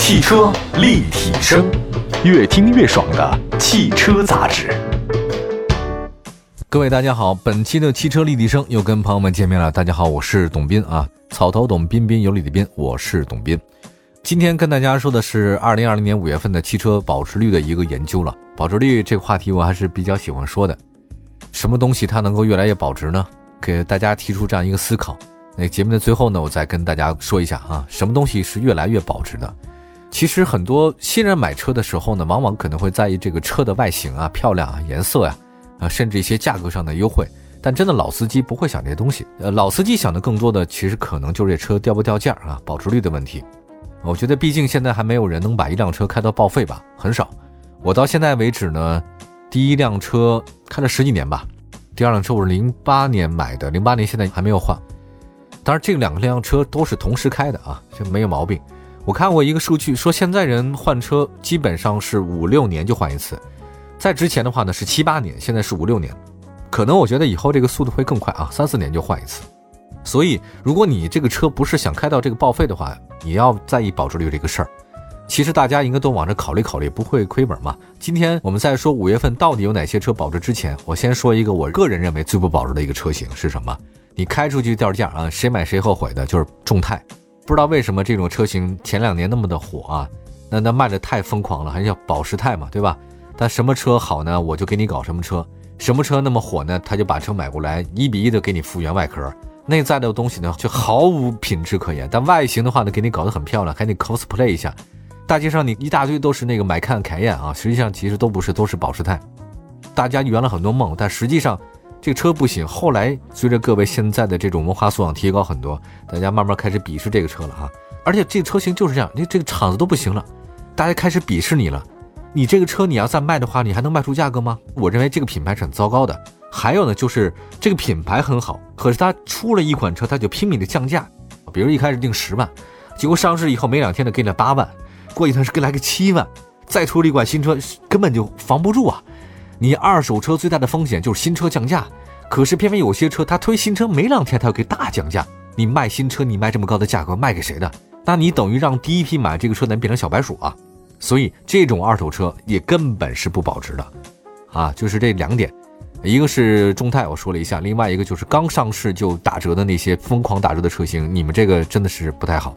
汽车立体声，越听越爽的汽车杂志。各位大家好，本期的汽车立体声又跟朋友们见面了。大家好，我是董斌啊，草头董彬彬有礼的彬，我是董斌。今天跟大家说的是二零二零年五月份的汽车保值率的一个研究了。保值率这个话题我还是比较喜欢说的。什么东西它能够越来越保值呢？给大家提出这样一个思考。那节目的最后呢，我再跟大家说一下啊，什么东西是越来越保值的？其实很多新人买车的时候呢，往往可能会在意这个车的外形啊、漂亮啊、颜色呀，啊，甚至一些价格上的优惠。但真的老司机不会想这些东西。呃，老司机想的更多的，其实可能就是这车掉不掉价啊，保值率的问题。我觉得，毕竟现在还没有人能把一辆车开到报废吧，很少。我到现在为止呢，第一辆车开了十几年吧，第二辆车我是零八年买的，零八年现在还没有换。当然，这两辆车都是同时开的啊，这没有毛病。我看过一个数据，说现在人换车基本上是五六年就换一次，在之前的话呢是七八年，现在是五六年，可能我觉得以后这个速度会更快啊，三四年就换一次。所以，如果你这个车不是想开到这个报废的话，你要在意保值率这个事儿。其实大家应该都往这考虑考虑，不会亏本嘛。今天我们在说五月份到底有哪些车保值之前，我先说一个我个人认为最不保值的一个车型是什么？你开出去掉价啊，谁买谁后悔的，就是众泰。不知道为什么这种车型前两年那么的火啊，那那卖的太疯狂了，还叫保时泰嘛，对吧？但什么车好呢，我就给你搞什么车。什么车那么火呢，他就把车买过来，一比一的给你复原外壳，内在的东西呢就毫无品质可言。但外形的话呢，给你搞得很漂亮，还得 cosplay 一下。大街上你一大堆都是那个买看凯宴啊，实际上其实都不是，都是保时泰。大家圆了很多梦，但实际上。这个车不行，后来随着各位现在的这种文化素养提高很多，大家慢慢开始鄙视这个车了哈。而且这个车型就是这样，你这个厂子都不行了，大家开始鄙视你了。你这个车你要再卖的话，你还能卖出价格吗？我认为这个品牌是很糟糕的。还有呢，就是这个品牌很好，可是它出了一款车，它就拼命的降价。比如一开始定十万，结果上市以后没两天呢给你了八万，过几天是给来个七万，再出了一款新车，根本就防不住啊。你二手车最大的风险就是新车降价，可是偏偏有些车它推新车没两天，它要给大降价。你卖新车，你卖这么高的价格卖给谁的？那你等于让第一批买这个车的人变成小白鼠啊！所以这种二手车也根本是不保值的，啊，就是这两点，一个是众泰我说了一下，另外一个就是刚上市就打折的那些疯狂打折的车型，你们这个真的是不太好。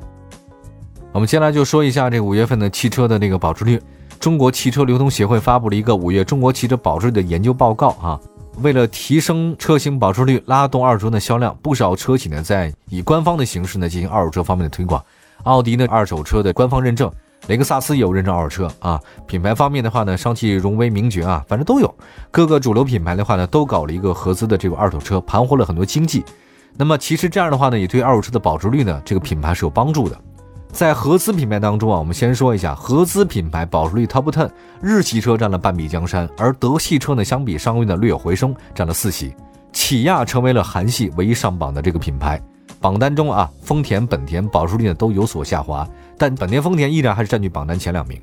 我们接下来就说一下这五月份的汽车的那个保值率。中国汽车流通协会发布了一个五月中国汽车保值率的研究报告啊，为了提升车型保值率，拉动二手车的销量，不少车企呢在以官方的形式呢进行二手车方面的推广。奥迪呢二手车的官方认证，雷克萨斯也有认证二手车啊。品牌方面的话呢，上汽荣威、名爵啊，反正都有。各个主流品牌的话呢，都搞了一个合资的这个二手车，盘活了很多经济。那么其实这样的话呢，也对二手车的保值率呢，这个品牌是有帮助的。在合资品牌当中啊，我们先说一下合资品牌保值率 Top Ten，日系车占了半壁江山，而德系车呢，相比上个月呢略有回升，占了四席。起亚成为了韩系唯一上榜的这个品牌。榜单中啊，丰田、本田保值率呢都有所下滑，但本田、丰田依然还是占据榜单前两名。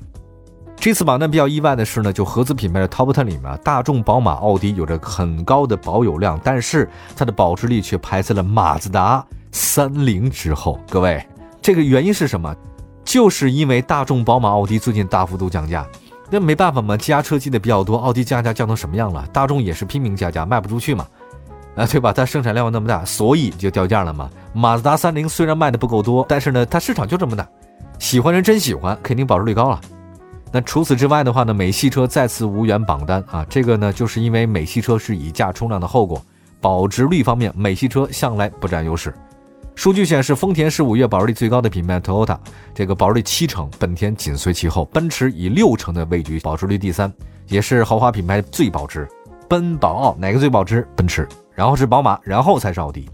这次榜单比较意外的是呢，就合资品牌的 Top Ten 里面，大众、宝马、奥迪有着很高的保有量，但是它的保值率却排在了马自达、三菱之后。各位。这个原因是什么？就是因为大众、宝马、奥迪最近大幅度降价，那没办法嘛，加车积的比较多，奥迪降价降成什么样了？大众也是拼命加价，卖不出去嘛，啊，对吧？它生产量那么大，所以就掉价了嘛。马自达三菱虽然卖的不够多，但是呢，它市场就这么大，喜欢人真喜欢，肯定保值率高了。那除此之外的话呢，美系车再次无缘榜单啊，这个呢，就是因为美系车是以价冲量的后果，保值率方面，美系车向来不占优势。数据显示，丰田是五月保值率最高的品牌，Toyota 这个保值率七成，本田紧随其后，奔驰以六成的位居保值率第三，也是豪华品牌最保值。奔宝奥哪个最保值？奔驰，然后是宝马，然后才是奥迪。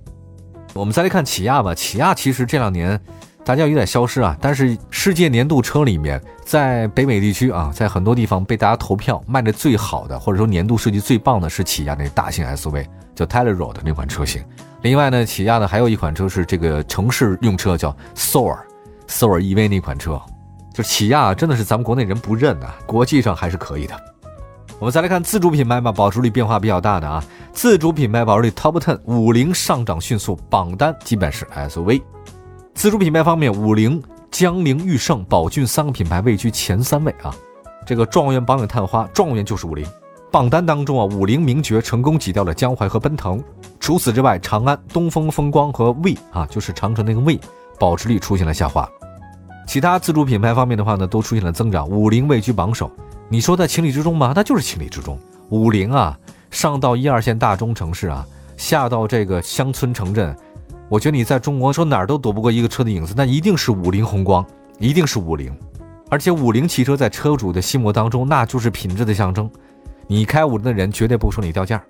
我们再来看起亚吧，起亚其实这两年大家有点消失啊，但是世界年度车里面，在北美地区啊，在很多地方被大家投票卖的最好的，或者说年度设计最棒的是起亚那大型 SUV，叫 Telluride 那款车型。另外呢，起亚呢还有一款车是这个城市用车，叫 Soul，Soul EV 那款车，就起亚真的是咱们国内人不认啊，国际上还是可以的。我们再来看自主品牌吧，保值率变化比较大的啊，自主品牌保值率 Top Ten，五菱上涨迅速，榜单基本是 SUV。自主品牌方面，五菱江铃、驭胜、宝骏三个品牌位居前三位啊。这个状元榜眼探花，状元就是五菱。榜单当中啊，五菱名爵成功挤掉了江淮和奔腾。除此之外，长安、东风风光和魏啊，就是长城那个魏，保值率出现了下滑。其他自主品牌方面的话呢，都出现了增长。五菱位居榜首，你说在情理之中吗？那就是情理之中。五菱啊，上到一二线大中城市啊，下到这个乡村城镇，我觉得你在中国说哪儿都躲不过一个车的影子，那一定是五菱宏光，一定是五菱。而且五菱汽车在车主的心目当中，那就是品质的象征。你开五菱的人绝对不说你掉价。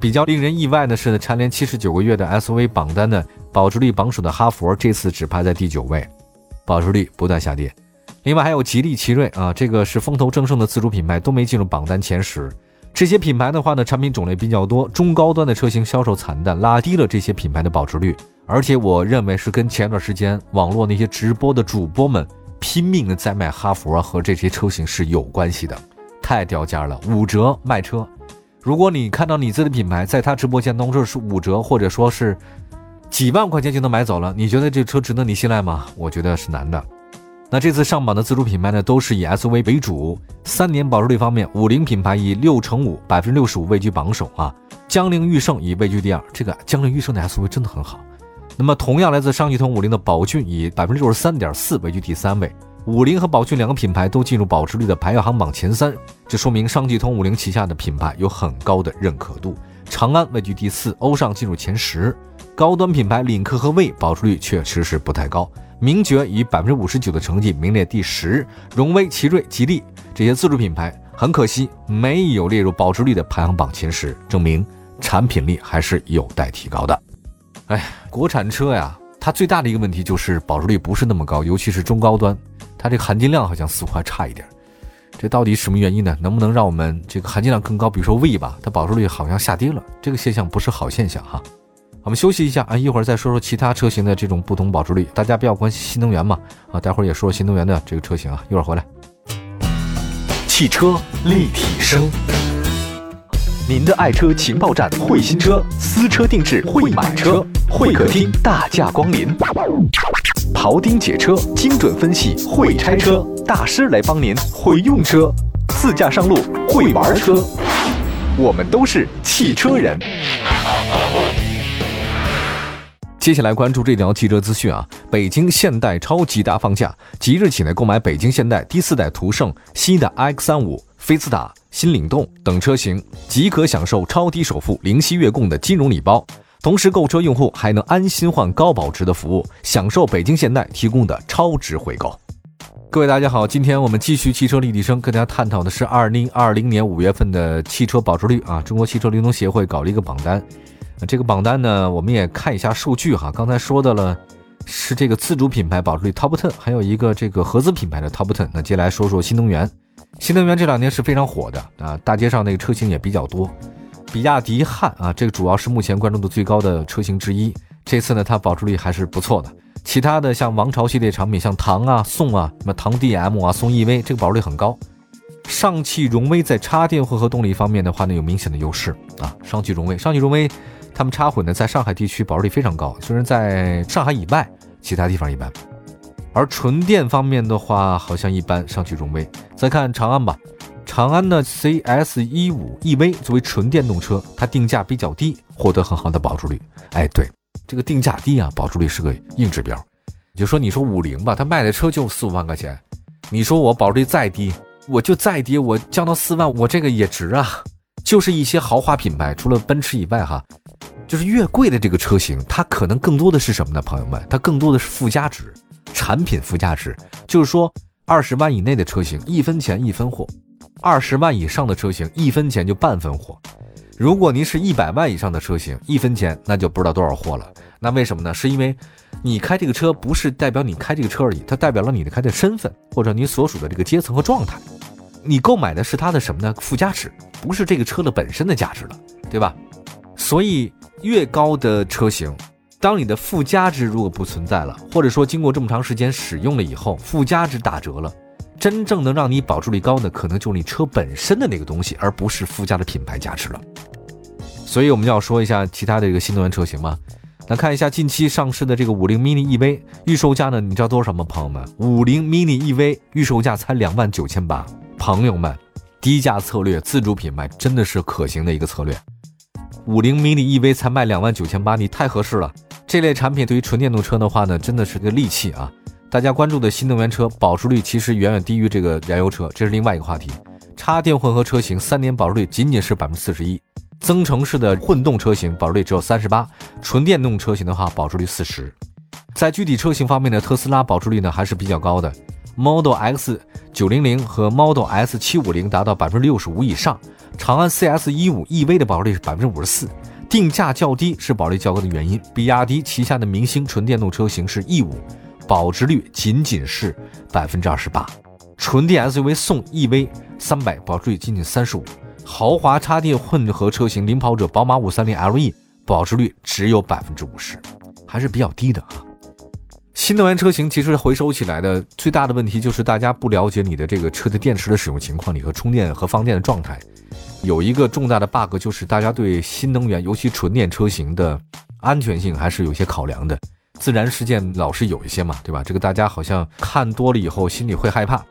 比较令人意外的是呢，蝉联七十九个月的 SUV 榜单的保值率榜首的哈弗，这次只排在第九位，保值率不断下跌。另外还有吉利、奇瑞啊，这个是风头正盛的自主品牌，都没进入榜单前十。这些品牌的话呢，产品种类比较多，中高端的车型销售惨淡，拉低了这些品牌的保值率。而且我认为是跟前段时间网络那些直播的主播们拼命的在卖哈弗和这些车型是有关系的。太掉价了，五折卖车。如果你看到你自己的品牌在他直播间当中是五折，或者说是几万块钱就能买走了，你觉得这车值得你信赖吗？我觉得是难的。那这次上榜的自主品牌呢，都是以 SUV 为主。三年保值率方面，五菱品牌以六成五，百分之六十五位居榜首啊。江铃、驭胜以位居第二。这个江铃、驭胜的 SUV 真的很好。那么同样来自上汽通五菱的宝骏以百分之六十三点四位居第三位。五菱和宝骏两个品牌都进入保值率的排行榜前三，这说明上汽通五菱旗下的品牌有很高的认可度。长安位居第四，欧尚进入前十。高端品牌领克和魏保值率确实是不太高。名爵以百分之五十九的成绩名列第十。荣威、奇瑞、吉利这些自主品牌很可惜没有列入保值率的排行榜前十，证明产品力还是有待提高的。哎，国产车呀，它最大的一个问题就是保值率不是那么高，尤其是中高端。它这个含金量好像似乎还差一点，这到底什么原因呢？能不能让我们这个含金量更高？比如说 V 吧，它保值率好像下跌了，这个现象不是好现象哈。我们休息一下啊，一会儿再说说其他车型的这种不同保值率。大家比较关心新能源嘛啊，待会儿也说说新能源的这个车型啊，一会儿回来。汽车立体声，您的爱车情报站，会新车，私车定制，会买车，会客厅大驾光临。庖丁解车，精准分析；会拆车大师来帮您；会用车，自驾上路；会玩车，我们都是汽车人。接下来关注这条汽车资讯啊！北京现代超级大放价，即日起呢，购买北京现代第四代途胜、新的 X 三五、菲斯塔、新领动等车型，即可享受超低首付、零息月供的金融礼包。同时，购车用户还能安心换高保值的服务，享受北京现代提供的超值回购。各位大家好，今天我们继续汽车立体声，跟大家探讨的是二零二零年五月份的汽车保值率啊。中国汽车流通协会搞了一个榜单，这个榜单呢，我们也看一下数据哈。刚才说的了是这个自主品牌保值率 Top Ten，还有一个这个合资品牌的 Top Ten。那接下来说说新能源，新能源这两年是非常火的啊，大街上那个车型也比较多。比亚迪汉啊，这个主要是目前关注度最高的车型之一。这次呢，它保值率还是不错的。其他的像王朝系列产品，像唐啊、宋啊、什么唐 DM 啊、宋 EV，这个保值率很高。上汽荣威在插电混合动力方面的话呢，有明显的优势啊。上汽荣威，上汽荣威，他们插混呢，在上海地区保值率非常高，虽然在上海以外，其他地方一般。而纯电方面的话，好像一般。上汽荣威，再看长安吧。长安的 CS 一五 EV 作为纯电动车，它定价比较低，获得很好的保值率。哎，对，这个定价低啊，保值率是个硬指标。就说你说五菱吧，它卖的车就四五万块钱，你说我保值率再低，我就再低，我降到四万，我这个也值啊。就是一些豪华品牌，除了奔驰以外，哈，就是越贵的这个车型，它可能更多的是什么呢？朋友们，它更多的是附加值，产品附加值，就是说二十万以内的车型，一分钱一分货。二十万以上的车型，一分钱就半分货；如果您是一百万以上的车型，一分钱那就不知道多少货了。那为什么呢？是因为你开这个车不是代表你开这个车而已，它代表了你的开的身份或者你所属的这个阶层和状态。你购买的是它的什么呢？附加值，不是这个车的本身的价值了，对吧？所以越高的车型，当你的附加值如果不存在了，或者说经过这么长时间使用了以后，附加值打折了。真正能让你保值率高的，可能就是你车本身的那个东西，而不是附加的品牌价值了。所以我们要说一下其他的这个新能源车型嘛。那看一下近期上市的这个五菱 mini EV 预售价呢？你知道多少吗？朋友们，五菱 mini EV 预售价才两万九千八。朋友们，低价策略，自主品牌真的是可行的一个策略。五菱 mini EV 才卖两万九千八，你太合适了。这类产品对于纯电动车的话呢，真的是个利器啊！大家关注的新能源车保值率其实远远低于这个燃油车，这是另外一个话题。插电混合车型三年保值率仅仅是百分之四十一，增程式的混动车型保值率只有三十八，纯电动车型的话保值率四十。在具体车型方面呢，特斯拉保值率呢还是比较高的，Model X 九零零和 Model S 七五零达到百分之六十五以上，长安 CS 一五 EV 的保值率是百分之五十四。定价较低是保值率较高的原因。比亚迪旗下的明星纯电动车型是 E 五，保值率仅仅是百分之二十八。纯电 SUV 宋 EV 三百，保值率仅仅三十五。豪华插电混合车型领跑者宝马五三零 LE，保值率只有百分之五十，还是比较低的啊。新能源车型其实回收起来的最大的问题就是大家不了解你的这个车的电池的使用情况，你和充电和放电的状态。有一个重大的 bug，就是大家对新能源，尤其纯电车型的安全性还是有些考量的。自燃事件老是有一些嘛，对吧？这个大家好像看多了以后心里会害怕。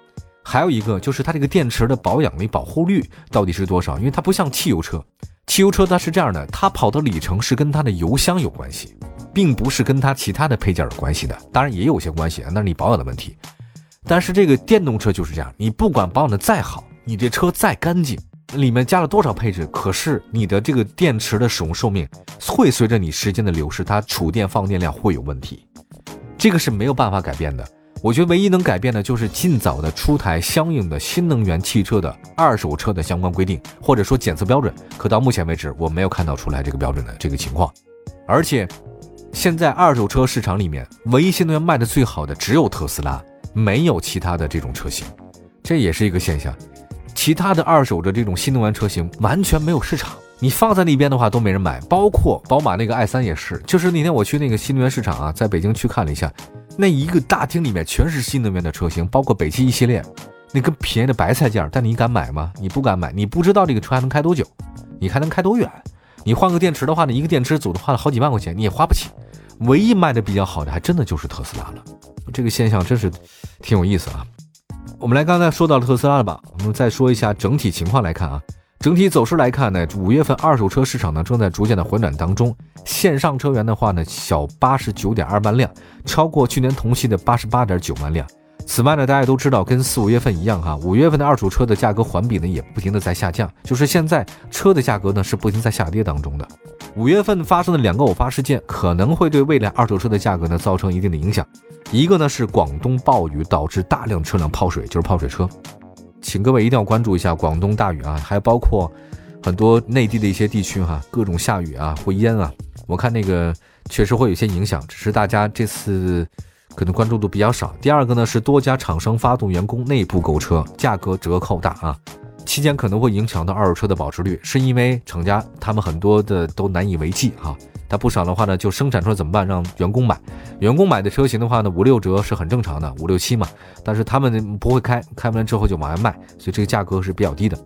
还有一个就是它这个电池的保养率、保护率到底是多少？因为它不像汽油车，汽油车它是这样的，它跑的里程是跟它的油箱有关系，并不是跟它其他的配件有关系的。当然也有些关系啊，那是你保养的问题。但是这个电动车就是这样，你不管保养的再好，你这车再干净。里面加了多少配置？可是你的这个电池的使用寿命会随着你时间的流逝，它储电放电量会有问题，这个是没有办法改变的。我觉得唯一能改变的就是尽早的出台相应的新能源汽车的二手车的相关规定，或者说检测标准。可到目前为止，我没有看到出来这个标准的这个情况。而且，现在二手车市场里面，唯一新能源卖的最好的只有特斯拉，没有其他的这种车型，这也是一个现象。其他的二手的这种新能源车型完全没有市场，你放在那边的话都没人买，包括宝马那个 i 三也是。就是那天我去那个新能源市场啊，在北京去看了一下，那一个大厅里面全是新能源的车型，包括北汽一系列，那个便宜的白菜价，但你敢买吗？你不敢买，你不知道这个车还能开多久，你还能开多远？你换个电池的话呢，一个电池组的话好几万块钱，你也花不起。唯一卖的比较好的，还真的就是特斯拉了。这个现象真是挺有意思啊。我们来刚才说到了特斯拉了吧？我们再说一下整体情况来看啊，整体走势来看呢，五月份二手车市场呢正在逐渐的回暖当中。线上车源的话呢，小八十九点二万辆，超过去年同期的八十八点九万辆。此外呢，大家都知道，跟四五月份一样哈，五月份的二手车的价格环比呢也不停的在下降，就是现在车的价格呢是不停在下跌当中的。五月份发生的两个偶发事件，可能会对未来二手车的价格呢造成一定的影响。一个呢是广东暴雨导致大量车辆泡水，就是泡水车，请各位一定要关注一下广东大雨啊，还包括很多内地的一些地区哈，各种下雨啊，会淹啊。我看那个确实会有些影响，只是大家这次可能关注度比较少。第二个呢是多家厂商发动员工内部购车，价格折扣大啊。期间可能会影响到二手车的保值率，是因为厂家他们很多的都难以为继哈，他不爽的话呢就生产出来怎么办？让员工买，员工买的车型的话呢五六折是很正常的，五六七嘛，但是他们不会开，开完之后就往外卖，所以这个价格是比较低的。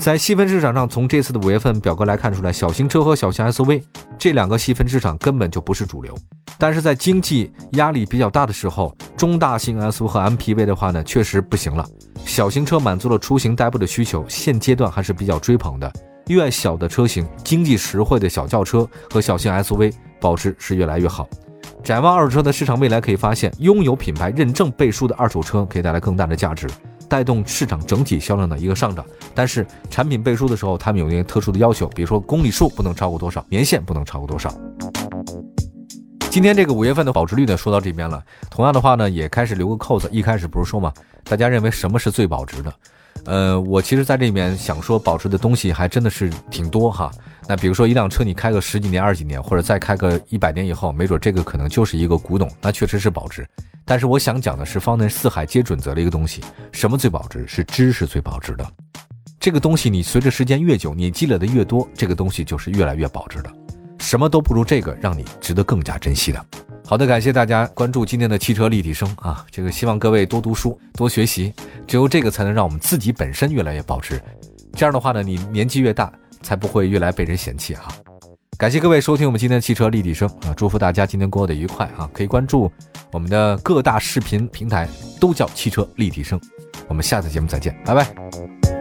在细分市场上，从这次的五月份表格来看出来，小型车和小型 SUV 这两个细分市场根本就不是主流。但是在经济压力比较大的时候，中大型 SUV 和 MPV 的话呢，确实不行了。小型车满足了出行代步的需求，现阶段还是比较追捧的。越小的车型，经济实惠的小轿车和小型 SUV 保值是越来越好。展望二手车的市场未来，可以发现，拥有品牌认证背书的二手车可以带来更大的价值。带动市场整体销量的一个上涨，但是产品背书的时候，他们有一些特殊的要求，比如说公里数不能超过多少，年限不能超过多少。今天这个五月份的保值率呢，说到这边了。同样的话呢，也开始留个扣子。一开始不是说嘛，大家认为什么是最保值的？呃，我其实在这里面想说，保值的东西还真的是挺多哈。那比如说一辆车，你开个十几年、二十几年，或者再开个一百年以后，没准这个可能就是一个古董，那确实是保值。但是我想讲的是，放在四海皆准则的一个东西，什么最保值？是知识最保值的。这个东西你随着时间越久，你积累的越多，这个东西就是越来越保值的。什么都不如这个让你值得更加珍惜的。好的，感谢大家关注今天的汽车立体声啊，这个希望各位多读书，多学习，只有这个才能让我们自己本身越来越保值。这样的话呢，你年纪越大，才不会越来被人嫌弃哈。感谢各位收听我们今天的汽车立体声啊！祝福大家今天过得愉快啊！可以关注我们的各大视频平台，都叫汽车立体声。我们下次节目再见，拜拜。